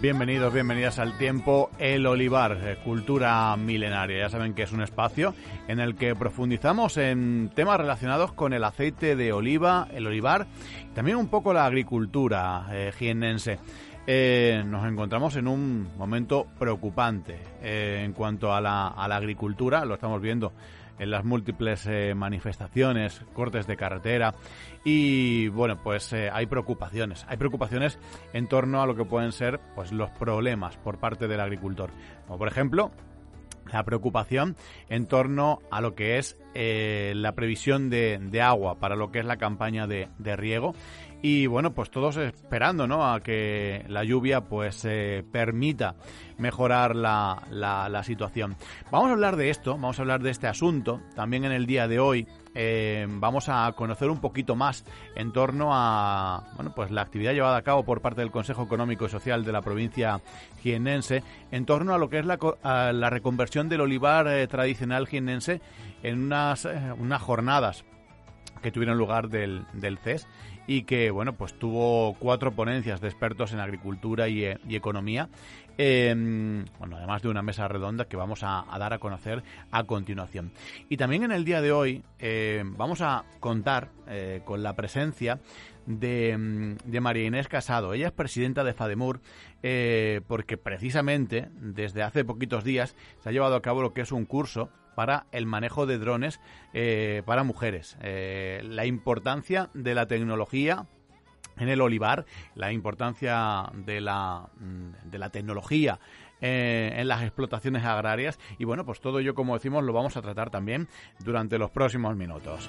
Bienvenidos, bienvenidas al tiempo El Olivar, eh, cultura milenaria. Ya saben que es un espacio en el que profundizamos en temas relacionados con el aceite de oliva, el olivar, también un poco la agricultura eh. Eh, nos encontramos en un momento preocupante eh, en cuanto a la agricultura, lo estamos viendo en las múltiples eh, manifestaciones, cortes de carretera y bueno, pues eh, hay preocupaciones, hay preocupaciones en torno a lo que pueden ser pues los problemas por parte del agricultor, como por ejemplo la preocupación en torno a lo que es eh, la previsión de, de, agua para lo que es la campaña de, de riego y bueno pues todos esperando no a que la lluvia pues eh, permita mejorar la, la, situación. Vamos a hablar de esto vamos a hablar de este asunto. También en el día de hoy eh, vamos a conocer un poquito más en torno a bueno pues la actividad llevada a cabo por parte del Consejo Económico y Social de la provincia jiennense en torno a lo que es la, la reconversión del olivar eh, tradicional jiennense en unas, eh, unas jornadas que tuvieron lugar del, del CES y que bueno pues tuvo cuatro ponencias de expertos en agricultura y, y economía eh, bueno además de una mesa redonda que vamos a, dar a conocer a continuación y también en el día de hoy eh, vamos a contar eh, con la presencia de, de, María Inés Casado. Ella es presidenta de FADEMUR eh, porque precisamente desde hace poquitos días se ha llevado a cabo lo que es un curso para el manejo de drones eh, para mujeres. Eh, la importancia de la tecnología en el olivar, la importancia de la, de la tecnología eh, en las explotaciones agrarias y bueno, pues todo ello, como decimos, lo vamos a tratar también durante los próximos minutos.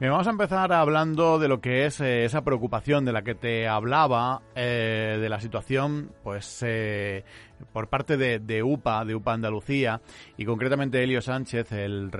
Bien, vamos a empezar hablando de lo que es eh, esa preocupación de la que te hablaba, eh, de la situación, pues, eh, por parte de, UPA, de UPA Andalucía, y concretamente Elio Sánchez, el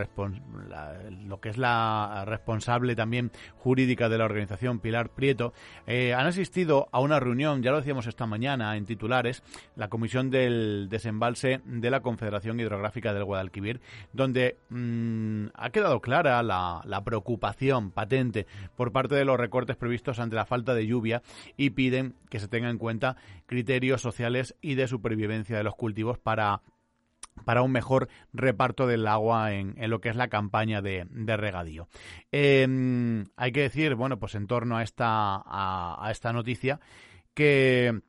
la, lo que es la responsable también jurídica de la organización, Pilar Prieto, eh, han asistido a una reunión, ya lo decíamos esta mañana en titulares, la Comisión del Desembalse de la Confederación Hidrográfica del Guadalquivir, donde mmm, ha quedado clara la, la preocupación patente por parte de los recortes previstos ante la falta de lluvia y piden que se tengan en cuenta criterios sociales y de supervivencia de los cultivos para para un mejor reparto del agua en, en lo que es la campaña de, regadío. Eh, hay que decir, bueno, pues en torno a esta, a esta noticia, que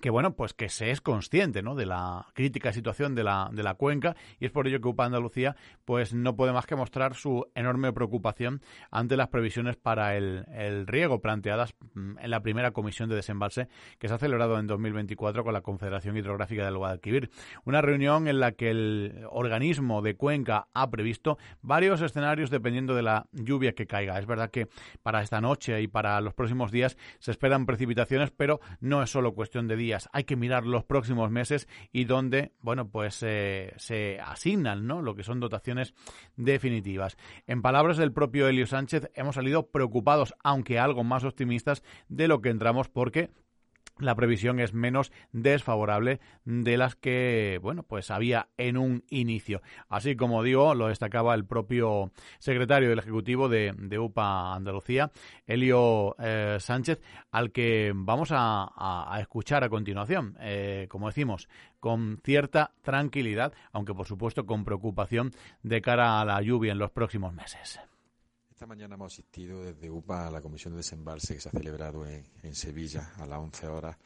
que bueno, pues que se es consciente ¿no? de la crítica situación de la, de la cuenca y es por ello que UPA Andalucía pues no puede más que mostrar su enorme preocupación ante las previsiones para el, el riego planteadas en la primera comisión de desembalse que se ha celebrado en 2024 con la Confederación Hidrográfica del Guadalquivir. Una reunión en la que el organismo de cuenca ha previsto varios escenarios dependiendo de la lluvia que caiga. Es verdad que para esta noche y para los próximos días se esperan precipitaciones, pero no es solo cuestión de días días. Hay que mirar los próximos meses y donde, bueno, pues eh, se asignan, ¿no? Lo que son dotaciones definitivas. En palabras del propio Elio Sánchez, hemos salido preocupados, aunque algo más optimistas de lo que entramos porque la previsión es menos desfavorable de las que, bueno, pues había en un inicio. Así como digo, lo destacaba el propio secretario del Ejecutivo de, de UPA Andalucía, Elio eh, Sánchez, al que vamos a, a, escuchar a continuación. Eh, como decimos, con cierta tranquilidad, aunque por supuesto con preocupación de cara a la lluvia en los próximos meses. Esta mañana hemos asistido desde UPA a la comisión de desembalse que se ha celebrado en, Sevilla a las 11 horas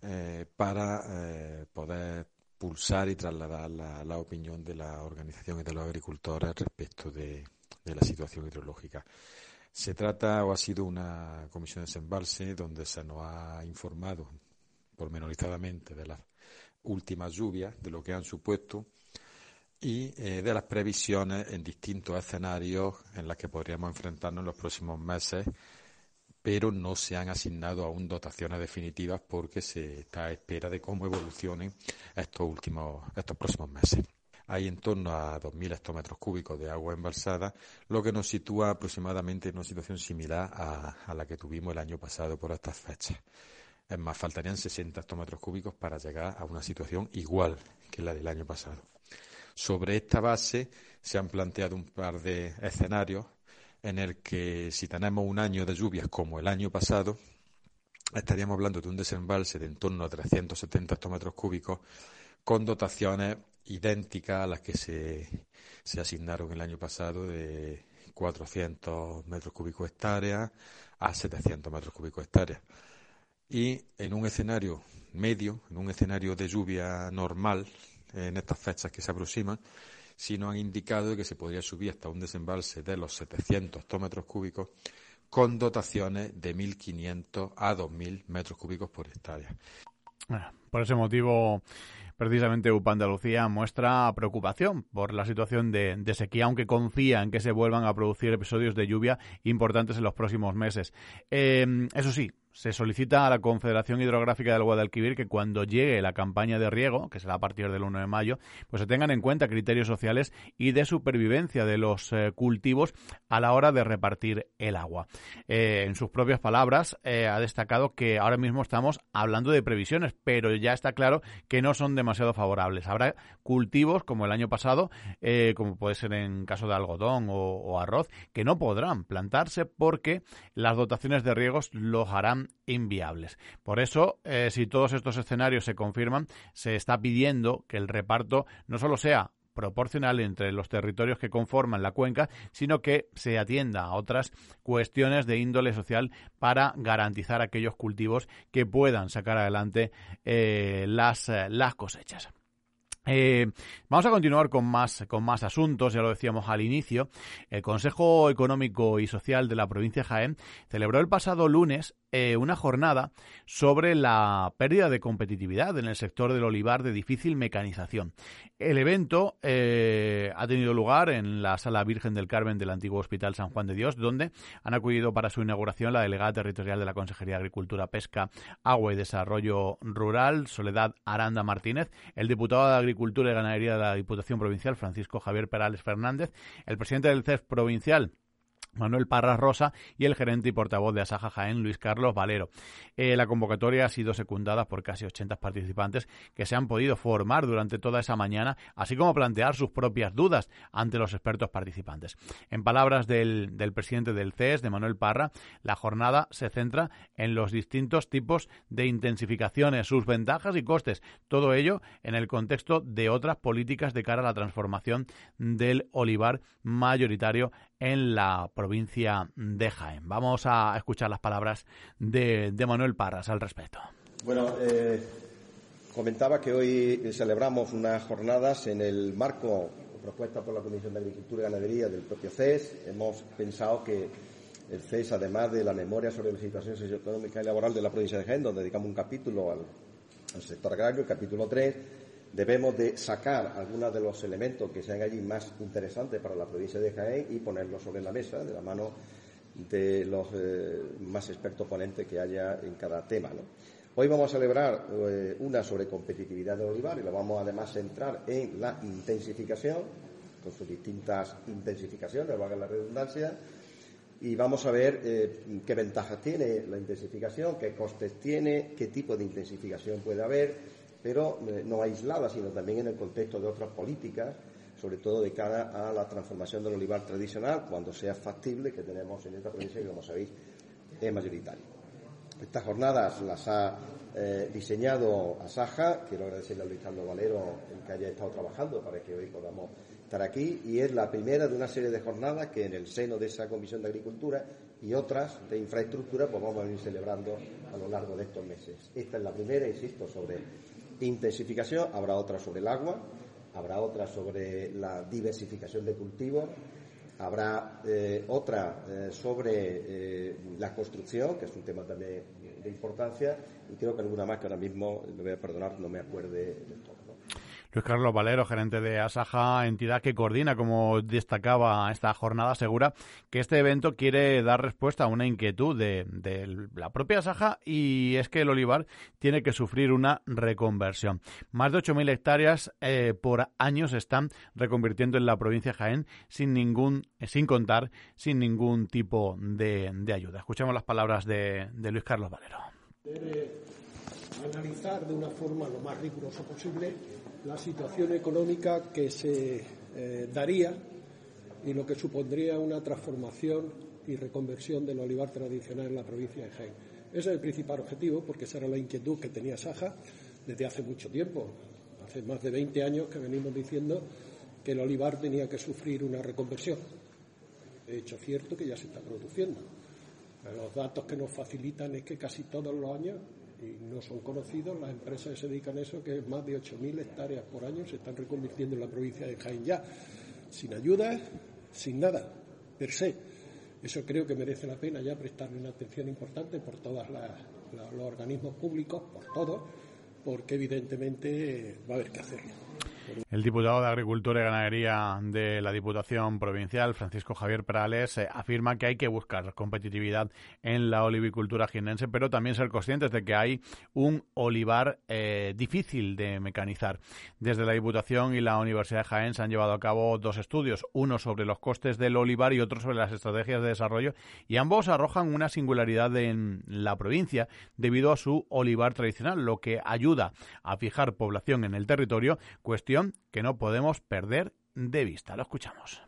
eh, para eh, poder pulsar y trasladar la, la, opinión de la organización y de los agricultores respecto de, de, la situación hidrológica. Se trata o ha sido una comisión de desembalse donde se nos ha informado pormenorizadamente de las últimas lluvias, de lo que han supuesto y eh, de las previsiones en distintos escenarios en las que podríamos enfrentarnos en los próximos meses, pero no se han asignado aún dotaciones definitivas porque se está a espera de cómo evolucionen estos últimos, estos próximos meses. hay en torno a 2.000 hectómetros cúbicos de agua embalsada, lo que nos sitúa aproximadamente en una situación similar a, la que tuvimos el año pasado por estas fechas. Es más, faltarían 60 hectómetros cúbicos para llegar a una situación igual que la del año pasado. Sobre esta base se han planteado un par de escenarios en el que si tenemos un año de lluvias como el año pasado, estaríamos hablando de un desembalse de en torno a 370 hectómetros cúbicos con dotaciones idénticas a las que se, se asignaron el año pasado de 400 metros cúbicos hectáreas a 700 metros cúbicos hectáreas. Y en un escenario medio, en un escenario de lluvia normal, en estas fechas que se aproximan, si nos han indicado que se podría subir hasta un desembalse de los 700 hectómetros cúbicos con dotaciones de 1.500 a 2.000 metros cúbicos por hectárea. Por ese motivo, precisamente UPA Andalucía muestra preocupación por la situación de, de, sequía, aunque confía en que se vuelvan a producir episodios de lluvia importantes en los próximos meses. Eh, eso sí, se solicita a la Confederación Hidrográfica del Guadalquivir que cuando llegue la campaña de riego, que será a partir del 1 de mayo, pues se tengan en cuenta criterios sociales y de supervivencia de los eh, cultivos a la hora de repartir el agua. Eh, en sus propias palabras, eh, ha destacado que ahora mismo estamos hablando de previsiones, pero ya está claro que no son demasiado favorables. Habrá cultivos, como el año pasado, como puede ser en caso de algodón o, o arroz, que no podrán plantarse porque las dotaciones de riegos los harán inviables. Por eso, eh, si todos estos escenarios se confirman, se está pidiendo que el reparto no solo sea proporcional entre los territorios que conforman la cuenca, sino que se atienda a otras cuestiones de índole social para garantizar aquellos cultivos que puedan sacar adelante eh, las, eh, las cosechas. Vamos a continuar con más, con más asuntos, ya lo decíamos al inicio. El Consejo Económico y Social de la provincia de Jaén celebró el pasado lunes eh, una jornada sobre la pérdida de competitividad en el sector del olivar de difícil mecanización. El evento eh, ha tenido lugar en la Sala Virgen del Carmen del antiguo Hospital San Juan de Dios, donde han acudido para su inauguración la delegada territorial de la Consejería de Agricultura, Pesca, Agua y Desarrollo Rural, Soledad Aranda Martínez, el diputado de Agricultura y Ganadería de la Diputación Provincial, Francisco Javier Perales Fernández, el presidente del CEF Provincial, Manuel Parras Rosa y el gerente y portavoz de Asaja Jaén, Luis Carlos Valero. Eh, la convocatoria ha sido secundada por casi 80 participantes que se han podido formar durante toda esa mañana, así como plantear sus propias dudas ante los expertos participantes. En palabras del, del presidente del CES, de Manuel Parra, la jornada se centra en los distintos tipos de intensificaciones, sus ventajas y costes, todo ello en el contexto de otras políticas de cara a la transformación del olivar mayoritario en la provincia de Jaén. Vamos a escuchar las palabras de, Manuel Parras al respecto. Bueno, eh, comentaba que hoy celebramos unas jornadas en el marco propuesta por la Comisión de Agricultura y Ganadería del propio CES. Hemos pensado que el CES, además de la memoria sobre la situación socioeconómica y laboral de la provincia de Jaén, donde dedicamos un capítulo al, al sector agrario, el capítulo 3, debemos de sacar algunos de los elementos que sean allí más interesantes para la provincia de Jaén y ponerlos sobre la mesa de la mano de los eh, más expertos ponentes que haya en cada tema. Hoy vamos a celebrar eh, una sobre competitividad del olivar y lo vamos además a centrar en la intensificación, con sus distintas intensificaciones, valga la redundancia, y vamos a ver eh, qué ventajas tiene la intensificación, qué costes tiene, qué tipo de intensificación puede haber, pero eh, no aislada, sino también en el contexto de otras políticas, sobre todo de cara a la transformación del olivar tradicional, cuando sea factible, que tenemos en esta provincia y, como sabéis, es mayoritario. Estas jornadas las ha eh, diseñado Asaja, quiero agradecerle a Luis Carlos Valero el que haya estado trabajando para que hoy podamos estar aquí, y es la primera de una serie de jornadas que en el seno de esa Comisión de Agricultura y otras de infraestructura, pues vamos a ir celebrando a lo largo de estos meses. Esta es la primera, insisto, sobre intensificación, habrá otra sobre el agua, habrá otra sobre la diversificación de cultivos, habrá eh, otra eh, sobre eh, la construcción, que es un tema también de importancia, y creo que alguna más que ahora mismo, me voy a perdonar, no me acuerde del todo. Luis Carlos Valero, gerente de Asaja, entidad que coordina, como destacaba esta jornada, asegura que este evento quiere dar respuesta a una inquietud de, de la propia Asaja y es que el olivar tiene que sufrir una reconversión. Más de 8.000 hectáreas eh, por año se están reconvirtiendo en la provincia de Jaén sin ningún, sin contar, sin ningún tipo de, de ayuda. Escuchemos las palabras de, de Luis Carlos Valero. Analizar de una forma lo más rigurosa posible la situación económica que se eh, daría y lo que supondría una transformación y reconversión del olivar tradicional en la provincia de Jaén. Ese es el principal objetivo, porque esa era la inquietud que tenía Saja desde hace mucho tiempo. Hace más de 20 años que venimos diciendo que el olivar tenía que sufrir una reconversión. Hecho, cierto que ya se está produciendo. Los datos que nos facilitan es que casi todos los años, y no son conocidos, las empresas que se dedican a eso, que más de 8.000 hectáreas por año, se están reconvirtiendo en la provincia de Jaén ya, sin ayuda, sin nada, per se. Eso creo que merece la pena ya prestarle una atención importante por todos los organismos públicos, por todos, porque evidentemente va a haber que hacerlo. El diputado de Agricultura y Ganadería de la Diputación Provincial, Francisco Javier Perales, eh, afirma que hay que buscar competitividad en la olivicultura jienense, pero también ser conscientes de que hay un olivar eh, difícil de mecanizar. Desde la Diputación y la Universidad de Jaén se han llevado a cabo dos estudios, uno sobre los costes del olivar y otro sobre las estrategias de desarrollo, y ambos arrojan una singularidad en la provincia debido a su olivar tradicional, lo que ayuda a fijar población en el territorio, cuestión que no podemos perder de vista. Lo escuchamos.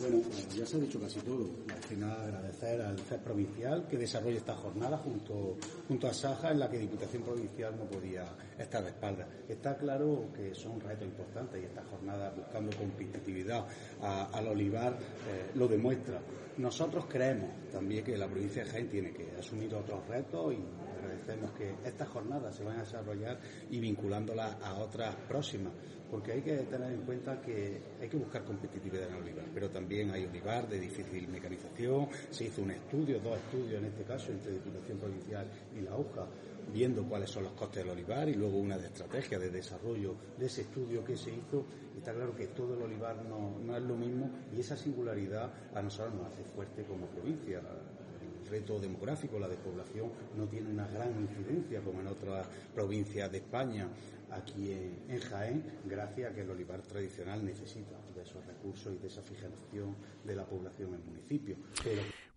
Bueno, ya se ha dicho casi todo. Al final agradecer al CEP provincial que desarrolle esta jornada junto, junto a Saja en la que Diputación Provincial no podía estar de espalda. Está claro que son retos importantes y esta jornada buscando competitividad al olivar eh, lo demuestra. Nosotros creemos también que la provincia de Jaén tiene que asumir otros retos y agradecemos que estas jornadas se van a desarrollar y vinculándolas a otras próximas porque hay que tener en cuenta que hay que buscar competitividad en el olivar, pero también hay olivar de difícil mecanización, se hizo un estudio, dos estudios en este caso, entre Diputación Provincial y la UJA, viendo cuáles son los costes del olivar y luego una estrategia de desarrollo de ese estudio que se hizo. Y está claro que todo el olivar no, no es lo mismo y esa singularidad a nosotros nos hace fuerte como provincia. El reto demográfico, la despoblación, no tiene una gran incidencia como en otras provincias de España aquí en, Jaén, gracias a que el olivar tradicional necesita de esos recursos y de esa fijación de la población en el municipio.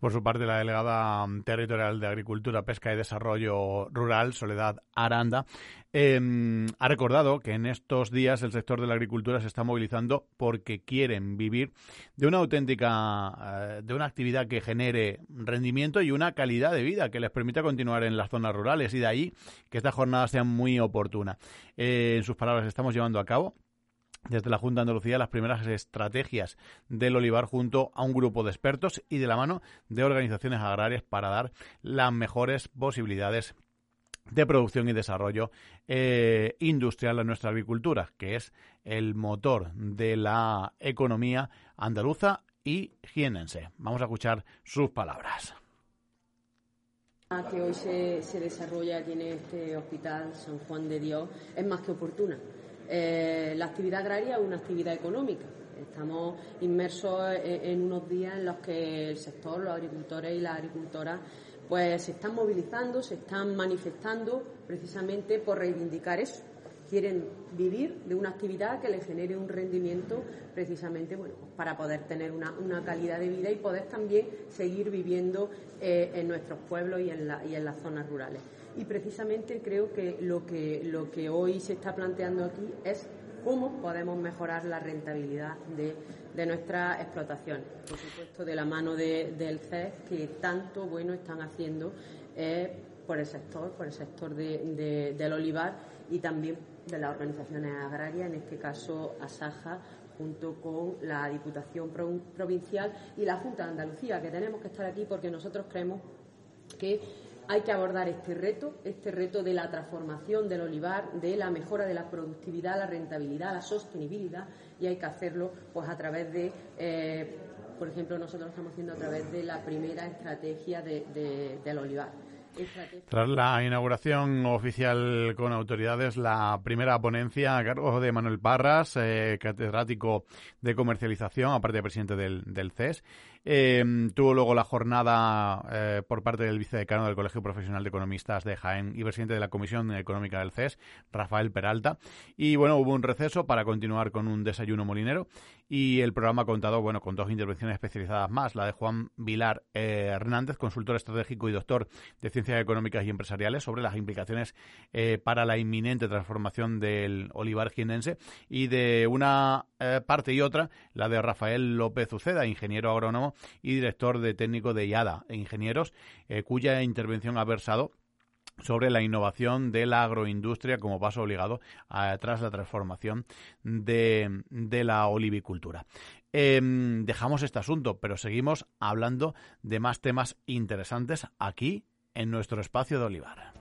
Por su parte, la delegada territorial de Agricultura, Pesca y Desarrollo Rural, Soledad Aranda, em, ha recordado que en estos días el sector de la agricultura se está movilizando porque quieren vivir de una auténtica, eh, de una actividad que genere rendimiento y una calidad de vida que les permita continuar en las zonas rurales y de ahí que esta jornada sea muy oportuna. Eh, en sus palabras, estamos llevando a cabo desde la Junta de Andalucía las primeras estrategias del olivar junto a un grupo de expertos y de la mano de organizaciones agrarias para dar las mejores posibilidades de producción y desarrollo eh, industrial a nuestra agricultura, que es el motor de la economía andaluza y jienense. Vamos a escuchar sus palabras que hoy se, se, desarrolla aquí en este hospital San Juan de Dios es más que oportuna. Eh, la actividad agraria es una actividad económica. Estamos inmersos en, unos días en los que el sector, los agricultores y las agricultoras, pues se están movilizando, se están manifestando precisamente por reivindicar eso. Quieren vivir de una actividad que les genere un rendimiento precisamente bueno, para poder tener una, calidad de vida y poder también seguir viviendo eh, en nuestros pueblos y en, y en las zonas rurales y precisamente creo que lo que, lo que hoy se está planteando aquí es cómo podemos mejorar la rentabilidad de, de nuestras explotaciones. Por supuesto, de la mano del CES, que tanto bueno están haciendo eh, por el sector, por el sector de, del olivar y también de las organizaciones agrarias, en este caso ASAJA, junto con la Diputación Provincial y la Junta de Andalucía, que tenemos que estar aquí porque nosotros creemos que hay que abordar este reto, este reto de la transformación del olivar, de la mejora de la productividad, la rentabilidad, la sostenibilidad, y hay que hacerlo pues a través de, eh, por ejemplo, nosotros lo estamos haciendo a través de la primera estrategia del olivar. Tras la inauguración oficial con autoridades, la primera ponencia a cargo de Manuel Parras, eh, catedrático de comercialización, aparte de presidente del, del CES, eh, tuvo luego la jornada eh, por parte del vicedecano del Colegio Profesional de Economistas de Jaén y presidente de la Comisión Económica del CES, Rafael Peralta. Y bueno, hubo un receso para continuar con un desayuno molinero y el programa ha contado bueno, con dos intervenciones especializadas más, la de Juan Vilar eh, Hernández, consultor estratégico y doctor de Ciencias Económicas y Empresariales, sobre las implicaciones para la inminente transformación del olivar ginense y de una parte y otra, la de Rafael López Uceda, ingeniero agrónomo y director de técnico de IADA e Ingenieros, eh, cuya intervención ha versado sobre la innovación de la agroindustria como paso obligado tras la transformación de, la olivicultura. Em, dejamos este asunto, pero seguimos hablando de más temas interesantes aquí en nuestro espacio de Olivar.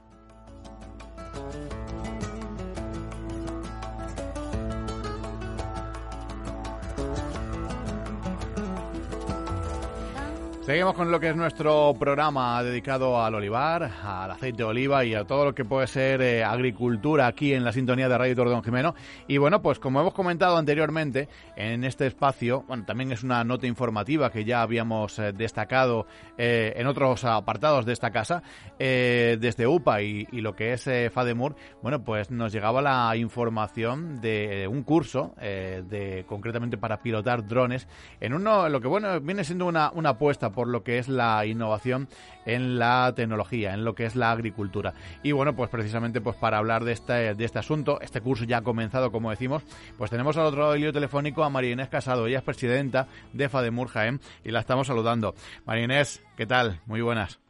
Seguimos con lo que es nuestro programa dedicado al olivar, al aceite de oliva y a todo lo que puede ser eh, agricultura aquí en la sintonía de Radio Tordón Jimeno. Y bueno, pues como hemos comentado anteriormente, en este espacio, bueno, también es una nota informativa que ya habíamos eh, destacado eh, en otros apartados de esta casa, desde UPA y, lo que es FADEMUR, bueno, pues nos llegaba la información de un curso, de concretamente para pilotar drones, en uno, lo que bueno, viene siendo una, una apuesta por lo que es la innovación en la tecnología, en lo que es la agricultura. Y bueno, pues precisamente pues para hablar de este, de este asunto, este curso ya ha comenzado, como decimos, pues tenemos al otro lado del telefónico a María Inés Casado, ella es presidenta de FADEMUR Jaén y la estamos saludando. María Inés, ¿qué tal? Muy buenas.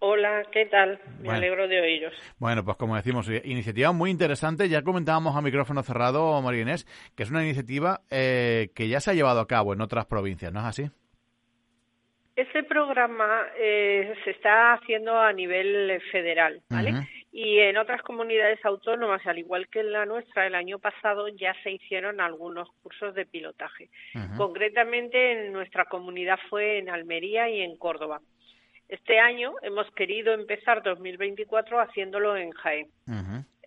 Hola, ¿qué tal? Me alegro de oíros. Bueno, pues como decimos, iniciativa muy interesante. Ya comentábamos a micrófono cerrado, María Inés, que es una iniciativa eh, que ya se ha llevado a cabo en otras provincias, ¿no es así? Ese programa eh, se está haciendo a nivel federal, ¿vale? Y en otras comunidades autónomas, al igual que en la nuestra, el año pasado ya se hicieron algunos cursos de pilotaje. Concretamente, en nuestra comunidad fue en Almería y en Córdoba. Este año hemos querido empezar 2024 haciéndolo en Jaén.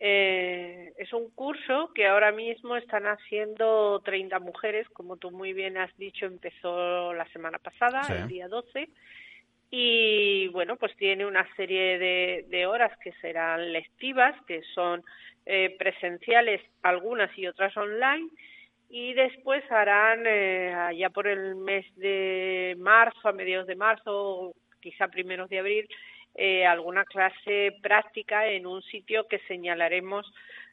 Eh, es un curso que ahora mismo están haciendo 30 mujeres, como tú muy bien has dicho, empezó la semana pasada, el día 12. Y bueno, pues tiene una serie de, horas que serán lectivas, que son eh, presenciales, algunas y otras online. Y después harán, eh, allá por el mes de marzo, a mediados de marzo, quizá primeros de abril, eh, alguna clase práctica en un sitio que señalaremos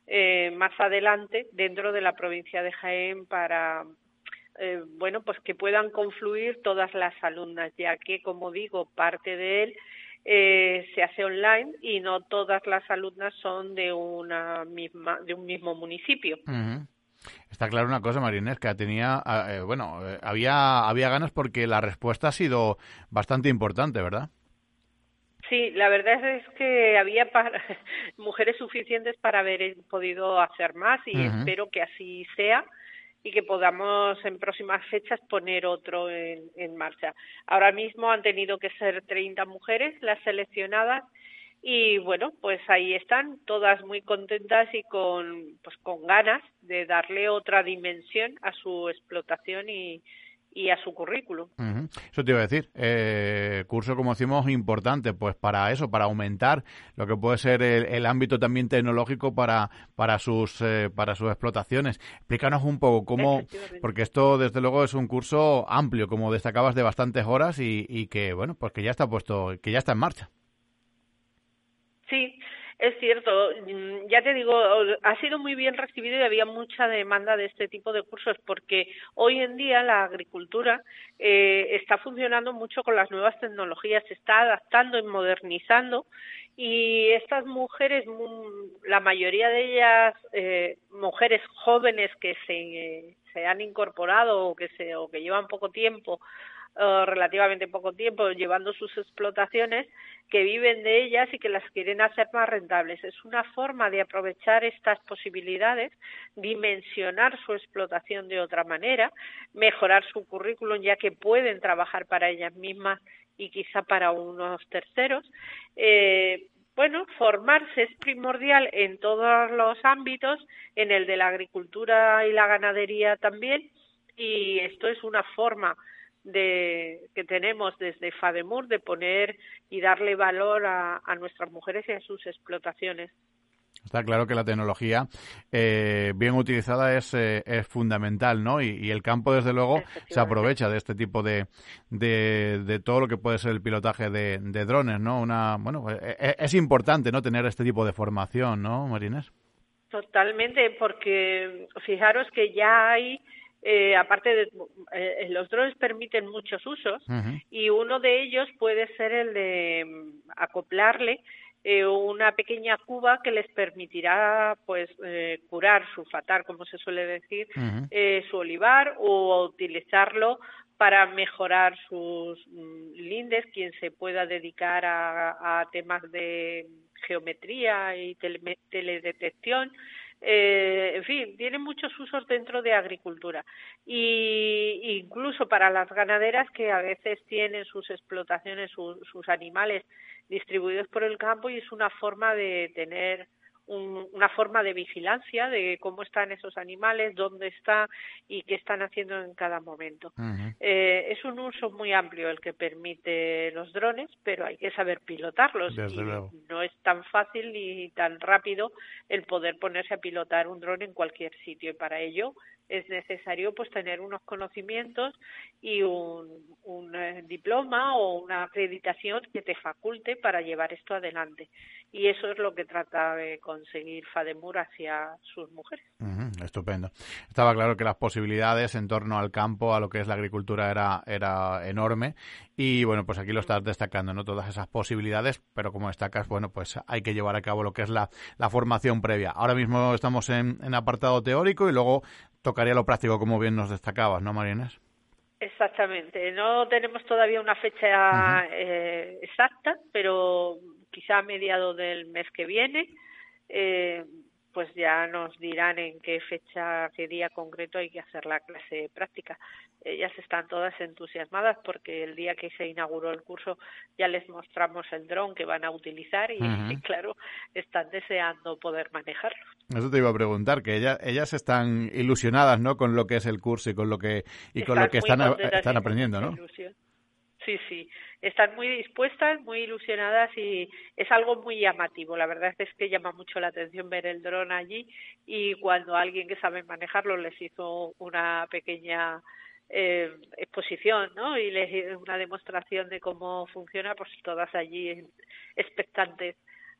eh, más adelante dentro de la provincia de Jaén para eh, bueno pues que puedan confluir todas las alumnas ya que como digo parte de él se hace online y no todas las alumnas son de una misma de un mismo municipio Está claro una cosa, Marinés, que tenía, bueno, había, había ganas porque la respuesta ha sido bastante importante, ¿verdad? Sí, la verdad es que había mujeres suficientes para haber podido hacer más y espero que así sea y que podamos en próximas fechas poner otro en, en, marcha. Ahora mismo han tenido que ser 30 mujeres las seleccionadas y bueno, pues ahí están todas muy contentas y con pues con ganas de darle otra dimensión a su explotación y, y a su currículum. Eso te iba a decir. Eh, curso, como decimos, importante, pues para eso, para aumentar lo que puede ser el, ámbito también tecnológico para, para, sus, eh, para sus explotaciones. Explícanos un poco cómo, porque esto desde luego es un curso amplio, como destacabas, de bastantes horas y, y que, bueno, pues que ya está puesto, que ya está en marcha. Sí, es cierto, mm, ya te digo, ha sido muy bien recibido y había mucha demanda de este tipo de cursos porque hoy en día la agricultura eh, está funcionando mucho con las nuevas tecnologías, se está adaptando y modernizando y estas mujeres, la mayoría de ellas eh, mujeres jóvenes que se, se han incorporado o que, se, o que llevan poco tiempo relativamente poco tiempo llevando sus explotaciones, que viven de ellas y que las quieren hacer más rentables. Es una forma de aprovechar estas posibilidades, dimensionar su explotación de otra manera, mejorar su currículum ya que pueden trabajar para ellas mismas y quizá para unos terceros. Eh, bueno, formarse es primordial en todos los ámbitos, en el de la agricultura y la ganadería también, y esto es una forma de, que tenemos desde FADEMUR de poner y darle valor a, nuestras mujeres y a sus explotaciones. Está claro que la tecnología eh, bien utilizada es, eh, es fundamental, ¿no? Y, el campo, desde luego, se aprovecha de este tipo de, de, todo lo que puede ser el pilotaje de, drones, ¿no? Una, bueno, es, e, e, es, importante, ¿no? Tener este tipo de formación, ¿no, Marines? Totalmente, porque fijaros que ya hay eh, aparte de eh, los drones permiten muchos usos y uno de ellos puede ser el de mm, acoplarle eh, una pequeña cuba que les permitirá pues eh, curar su fatar como se suele decir eh, su olivar o utilizarlo para mejorar sus mm, lindes. Quien se pueda dedicar a, a temas de geometría y teledetección eh, en fin, tiene muchos usos dentro de agricultura. Y incluso para las ganaderas que a veces tienen sus explotaciones, sus animales distribuidos por el campo y es una forma de tener una forma de vigilancia de cómo están esos animales, dónde está y qué están haciendo en cada momento. eh, es un uso muy amplio el que permite los drones, pero hay que saber pilotarlos. y No es tan fácil ni tan rápido el poder ponerse a pilotar un dron en cualquier sitio y para ello es necesario pues tener unos conocimientos y un, eh, diploma o una acreditación que te faculte para llevar esto adelante y eso es lo que trata de conseguir Fademur hacia sus mujeres. estupendo. Estaba claro que las posibilidades en torno al campo, a lo que es la agricultura, era, era enorme y bueno, pues aquí lo estás destacando, ¿no? Todas esas posibilidades, pero como destacas, bueno, pues hay que llevar a cabo lo que es la, la formación previa. Ahora mismo estamos en, en apartado teórico y luego tocaría lo práctico, como bien nos destacabas, ¿no, Marines? Exactamente. No tenemos todavía una fecha eh, exacta, pero quizá a mediados del mes que viene, eh, pues ya nos dirán en qué fecha, qué día concreto hay que hacer la clase práctica. Ellas están todas entusiasmadas porque el día que se inauguró el curso ya les mostramos el dron que van a utilizar y, claro, están deseando poder manejarlo. Eso te iba a preguntar, que ellas, ellas están ilusionadas, ¿no? Con lo que es el curso y con lo que y con lo que están, están aprendiendo, ¿no? Sí, sí, están muy dispuestas, muy ilusionadas y es algo muy llamativo. La verdad es que llama mucho la atención ver el dron allí y cuando alguien que sabe manejarlo les hizo una pequeña eh, exposición, ¿no? Y les una demostración de cómo funciona, pues todas allí expectantes.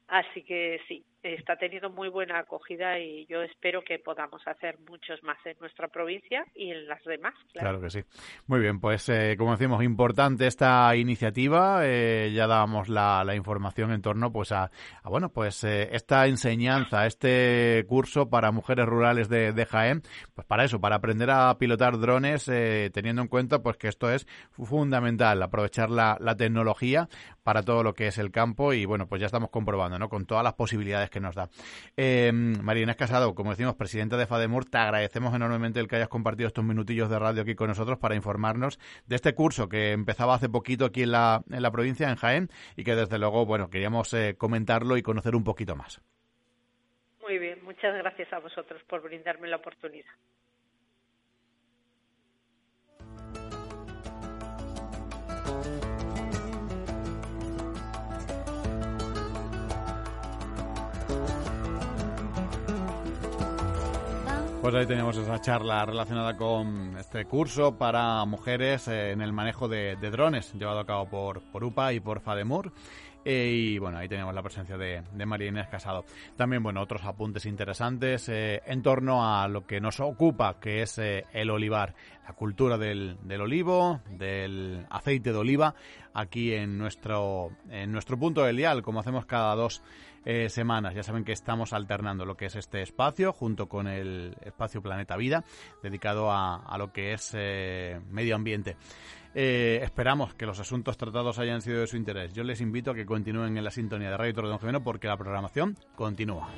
Así que sí, está teniendo muy buena acogida y yo espero que podamos hacer muchos más en nuestra provincia y en las demás. Claro, que sí. Muy bien, pues eh, como decimos, importante esta iniciativa. Eh, ya dábamos la, información en torno pues a, bueno, pues eh, esta enseñanza, este curso para mujeres rurales de, de Jaén, pues para eso, para aprender a pilotar drones, teniendo en cuenta pues que esto es fundamental, aprovechar la, la tecnología para todo lo que es el campo y bueno, pues ya estamos comprobando, ¿no? Con todas las posibilidades que nos da. Eh, Marina Casado, como decimos, presidenta de FADEMUR, te agradecemos enormemente el que hayas compartido estos minutillos de radio aquí con nosotros para informarnos de este curso que empezaba hace poquito aquí en la, en la provincia, en Jaén, y que desde luego, bueno, queríamos eh, comentarlo y conocer un poquito más. Muy bien, muchas gracias a vosotros por brindarme la oportunidad. Pues ahí teníamos esa charla relacionada con este curso para mujeres eh, en el manejo de, drones, llevado a cabo por, por UPA y por FADEMUR. Eh, y bueno, ahí tenemos la presencia de, de María Inés Casado. También, bueno, otros apuntes interesantes eh, en torno a lo que nos ocupa, que es el olivar, la cultura del, del, olivo, del aceite de oliva, aquí en nuestro, en nuestro punto del dial, como hacemos cada dos eh, semanas. Ya saben que estamos alternando lo que es este espacio junto con el espacio Planeta Vida, dedicado a, lo que es eh, medio ambiente. Eh, esperamos que los asuntos tratados hayan sido de su interés. Yo les invito a que continúen en la sintonía de Radio Torre Don Gemeno porque la programación continúa.